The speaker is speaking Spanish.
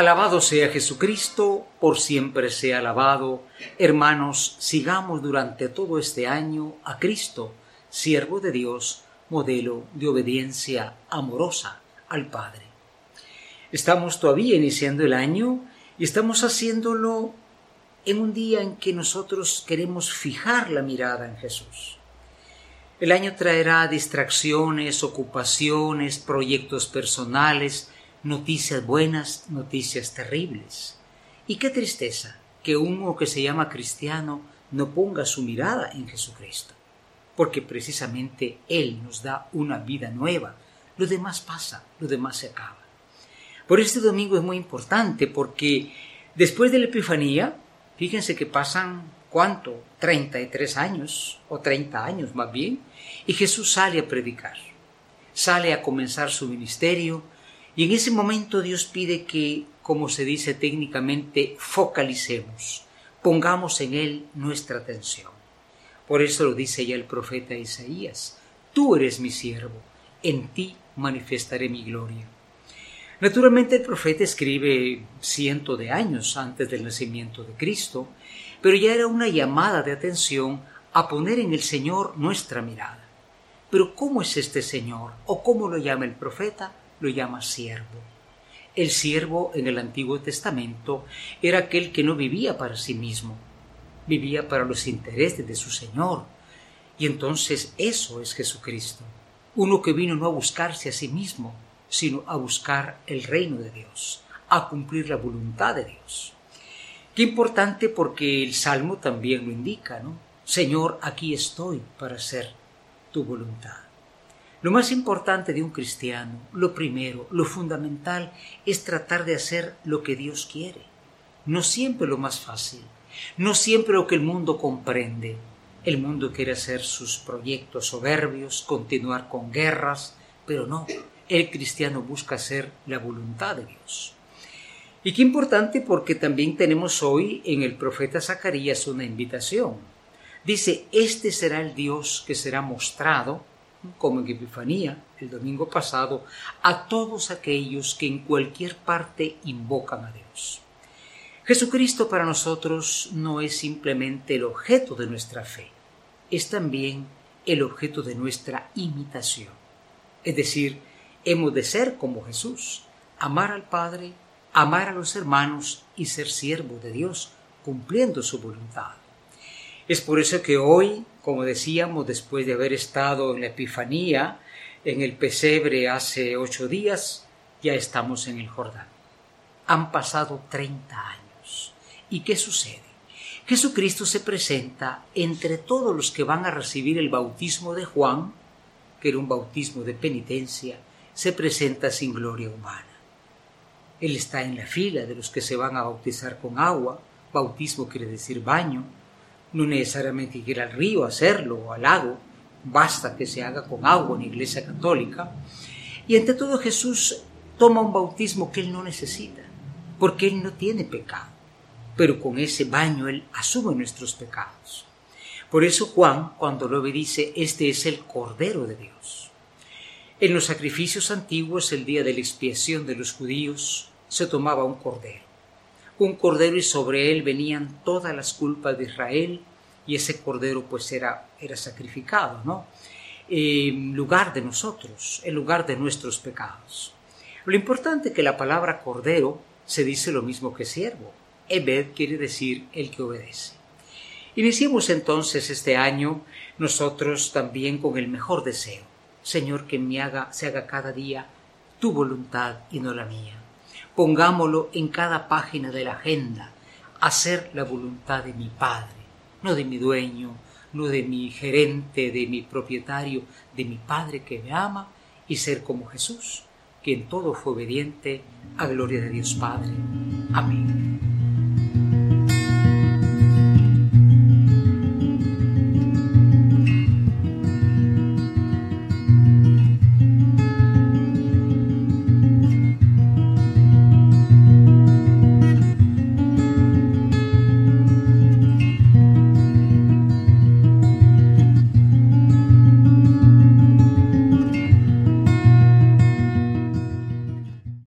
Alabado sea Jesucristo, por siempre sea alabado. Hermanos, sigamos durante todo este año a Cristo, siervo de Dios, modelo de obediencia amorosa al Padre. Estamos todavía iniciando el año y estamos haciéndolo en un día en que nosotros queremos fijar la mirada en Jesús. El año traerá distracciones, ocupaciones, proyectos personales, noticias buenas, noticias terribles. Y qué tristeza que uno que se llama cristiano no ponga su mirada en Jesucristo, porque precisamente Él nos da una vida nueva. Lo demás pasa, lo demás se acaba. Por este domingo es muy importante porque después de la Epifanía, fíjense que pasan, ¿cuánto? 33 años, o 30 años más bien, y Jesús sale a predicar, sale a comenzar su ministerio, y en ese momento Dios pide que, como se dice técnicamente, focalicemos, pongamos en Él nuestra atención. Por eso lo dice ya el profeta Isaías, tú eres mi siervo, en ti manifestaré mi gloria. Naturalmente el profeta escribe cientos de años antes del nacimiento de Cristo, pero ya era una llamada de atención a poner en el Señor nuestra mirada. Pero ¿cómo es este Señor? ¿O cómo lo llama el profeta? Lo llama siervo. El siervo en el Antiguo Testamento era aquel que no vivía para sí mismo, vivía para los intereses de su Señor. Y entonces eso es Jesucristo, uno que vino no a buscarse a sí mismo, sino a buscar el reino de Dios, a cumplir la voluntad de Dios. Qué importante porque el Salmo también lo indica, ¿no? Señor, aquí estoy para hacer tu voluntad. Lo más importante de un cristiano, lo primero, lo fundamental, es tratar de hacer lo que Dios quiere. No siempre lo más fácil, no siempre lo que el mundo comprende. El mundo quiere hacer sus proyectos soberbios, continuar con guerras, pero no, el cristiano busca hacer la voluntad de Dios. Y qué importante porque también tenemos hoy en el profeta Zacarías una invitación. Dice, este será el Dios que será mostrado como en Epifanía el domingo pasado, a todos aquellos que en cualquier parte invocan a Dios. Jesucristo para nosotros no es simplemente el objeto de nuestra fe, es también el objeto de nuestra imitación. Es decir, hemos de ser como Jesús, amar al Padre, amar a los hermanos y ser siervo de Dios, cumpliendo su voluntad. Es por eso que hoy, como decíamos, después de haber estado en la Epifanía, en el pesebre hace ocho días, ya estamos en el Jordán. Han pasado treinta años. ¿Y qué sucede? Jesucristo se presenta entre todos los que van a recibir el bautismo de Juan, que era un bautismo de penitencia, se presenta sin gloria humana. Él está en la fila de los que se van a bautizar con agua, bautismo quiere decir baño, no necesariamente ir al río a hacerlo o al lago, basta que se haga con agua en la iglesia católica. Y ante todo Jesús toma un bautismo que él no necesita, porque él no tiene pecado, pero con ese baño él asume nuestros pecados. Por eso Juan, cuando lo ve, dice, este es el Cordero de Dios. En los sacrificios antiguos, el día de la expiación de los judíos, se tomaba un cordero un cordero y sobre él venían todas las culpas de Israel y ese cordero pues era, era sacrificado, ¿no? En lugar de nosotros, en lugar de nuestros pecados. Lo importante es que la palabra cordero se dice lo mismo que siervo. Ebed quiere decir el que obedece. Iniciemos entonces este año nosotros también con el mejor deseo. Señor, que me haga, se haga cada día tu voluntad y no la mía pongámoslo en cada página de la agenda, hacer la voluntad de mi Padre, no de mi dueño, no de mi gerente, de mi propietario, de mi Padre que me ama, y ser como Jesús, que en todo fue obediente a gloria de Dios Padre. Amén.